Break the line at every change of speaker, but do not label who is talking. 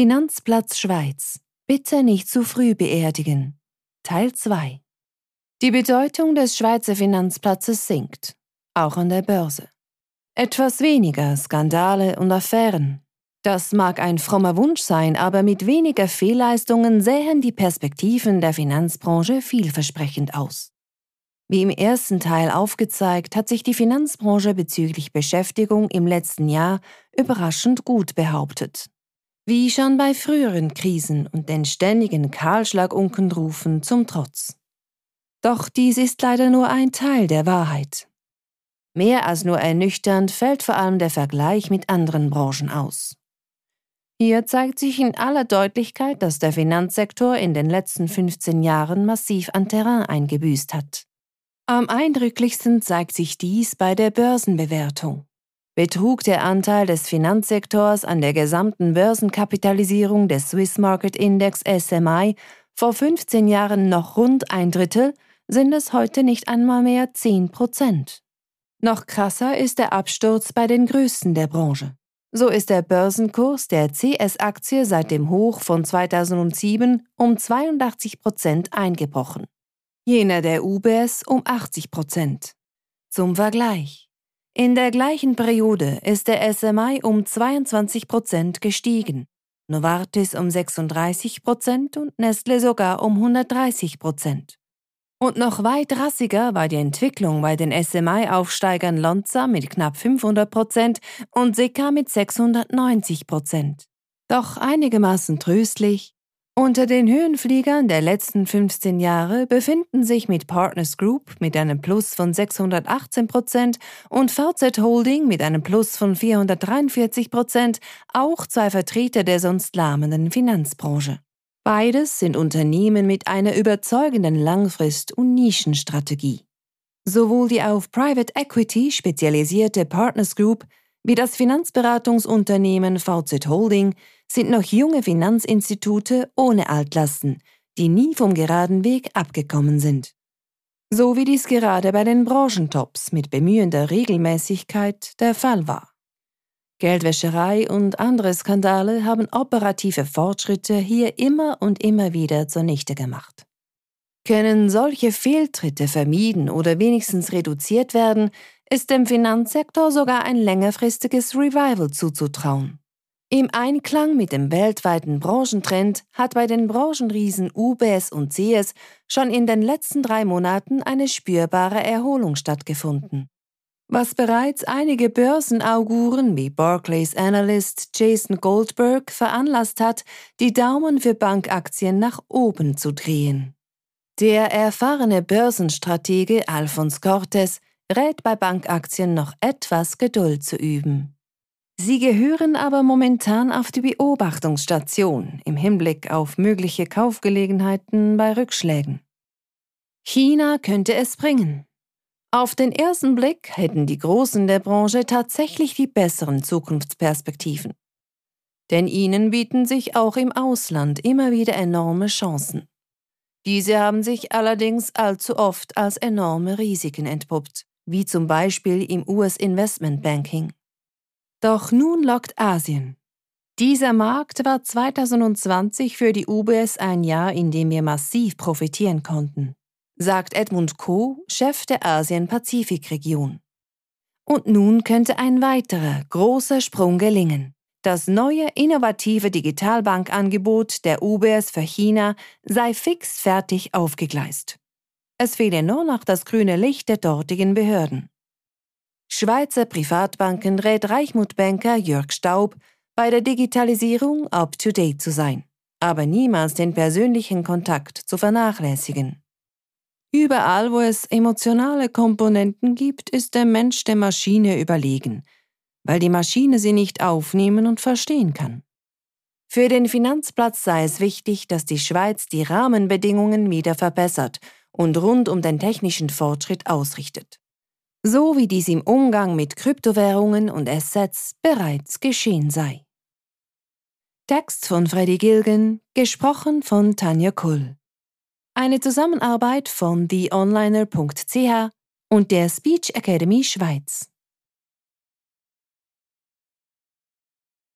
Finanzplatz Schweiz. Bitte nicht zu früh beerdigen. Teil 2. Die Bedeutung des Schweizer Finanzplatzes sinkt, auch an der Börse. Etwas weniger Skandale und Affären. Das mag ein frommer Wunsch sein, aber mit weniger Fehlleistungen sähen die Perspektiven der Finanzbranche vielversprechend aus. Wie im ersten Teil aufgezeigt, hat sich die Finanzbranche bezüglich Beschäftigung im letzten Jahr überraschend gut behauptet. Wie schon bei früheren Krisen und den ständigen Kahlschlagunkenrufen zum Trotz. Doch dies ist leider nur ein Teil der Wahrheit. Mehr als nur ernüchternd fällt vor allem der Vergleich mit anderen Branchen aus. Hier zeigt sich in aller Deutlichkeit, dass der Finanzsektor in den letzten 15 Jahren massiv an Terrain eingebüßt hat. Am eindrücklichsten zeigt sich dies bei der Börsenbewertung betrug der Anteil des Finanzsektors an der gesamten Börsenkapitalisierung des Swiss Market Index SMI vor 15 Jahren noch rund ein Drittel, sind es heute nicht einmal mehr 10 Prozent. Noch krasser ist der Absturz bei den Größten der Branche. So ist der Börsenkurs der CS-Aktie seit dem Hoch von 2007 um 82 Prozent eingebrochen. Jener der UBS um 80 Prozent. Zum Vergleich. In der gleichen Periode ist der SMI um 22 Prozent gestiegen, Novartis um 36 Prozent und Nestle sogar um 130 Prozent. Und noch weit rassiger war die Entwicklung bei den SMI-Aufsteigern Lonza mit knapp 500 Prozent und Sika mit 690 Prozent. Doch einigermaßen tröstlich, unter den Höhenfliegern der letzten 15 Jahre befinden sich mit Partners Group mit einem Plus von 618 Prozent und VZ Holding mit einem Plus von 443 Prozent auch zwei Vertreter der sonst lahmenden Finanzbranche. Beides sind Unternehmen mit einer überzeugenden Langfrist- und Nischenstrategie. Sowohl die auf Private Equity spezialisierte Partners Group wie das Finanzberatungsunternehmen VZ Holding sind noch junge Finanzinstitute ohne Altlasten, die nie vom geraden Weg abgekommen sind. So wie dies gerade bei den Branchentops mit bemühender Regelmäßigkeit der Fall war. Geldwäscherei und andere Skandale haben operative Fortschritte hier immer und immer wieder zunichte gemacht. Können solche Fehltritte vermieden oder wenigstens reduziert werden, ist dem Finanzsektor sogar ein längerfristiges Revival zuzutrauen. Im Einklang mit dem weltweiten Branchentrend hat bei den Branchenriesen UBS und CS schon in den letzten drei Monaten eine spürbare Erholung stattgefunden. Was bereits einige Börsenauguren wie Barclays Analyst Jason Goldberg veranlasst hat, die Daumen für Bankaktien nach oben zu drehen. Der erfahrene Börsenstratege Alphonse Cortes rät bei Bankaktien noch etwas Geduld zu üben. Sie gehören aber momentan auf die Beobachtungsstation im Hinblick auf mögliche Kaufgelegenheiten bei Rückschlägen. China könnte es bringen. Auf den ersten Blick hätten die Großen der Branche tatsächlich die besseren Zukunftsperspektiven. Denn ihnen bieten sich auch im Ausland immer wieder enorme Chancen. Diese haben sich allerdings allzu oft als enorme Risiken entpuppt, wie zum Beispiel im US Investment Banking. Doch nun lockt Asien. Dieser Markt war 2020 für die UBS ein Jahr, in dem wir massiv profitieren konnten, sagt Edmund Koh, Chef der Asien-Pazifik-Region. Und nun könnte ein weiterer großer Sprung gelingen. Das neue innovative Digitalbankangebot der UBS für China sei fix fertig aufgegleist. Es fehle nur noch das grüne Licht der dortigen Behörden. Schweizer Privatbanken rät Reichmut-Banker Jörg Staub, bei der Digitalisierung up-to-date zu sein, aber niemals den persönlichen Kontakt zu vernachlässigen. Überall, wo es emotionale Komponenten gibt, ist der Mensch der Maschine überlegen, weil die Maschine sie nicht aufnehmen und verstehen kann. Für den Finanzplatz sei es wichtig, dass die Schweiz die Rahmenbedingungen wieder verbessert und rund um den technischen Fortschritt ausrichtet so wie dies im Umgang mit Kryptowährungen und Assets bereits geschehen sei. Text von Freddy Gilgen, gesprochen von Tanja Kull. Eine Zusammenarbeit von theonliner.ch und der Speech Academy Schweiz.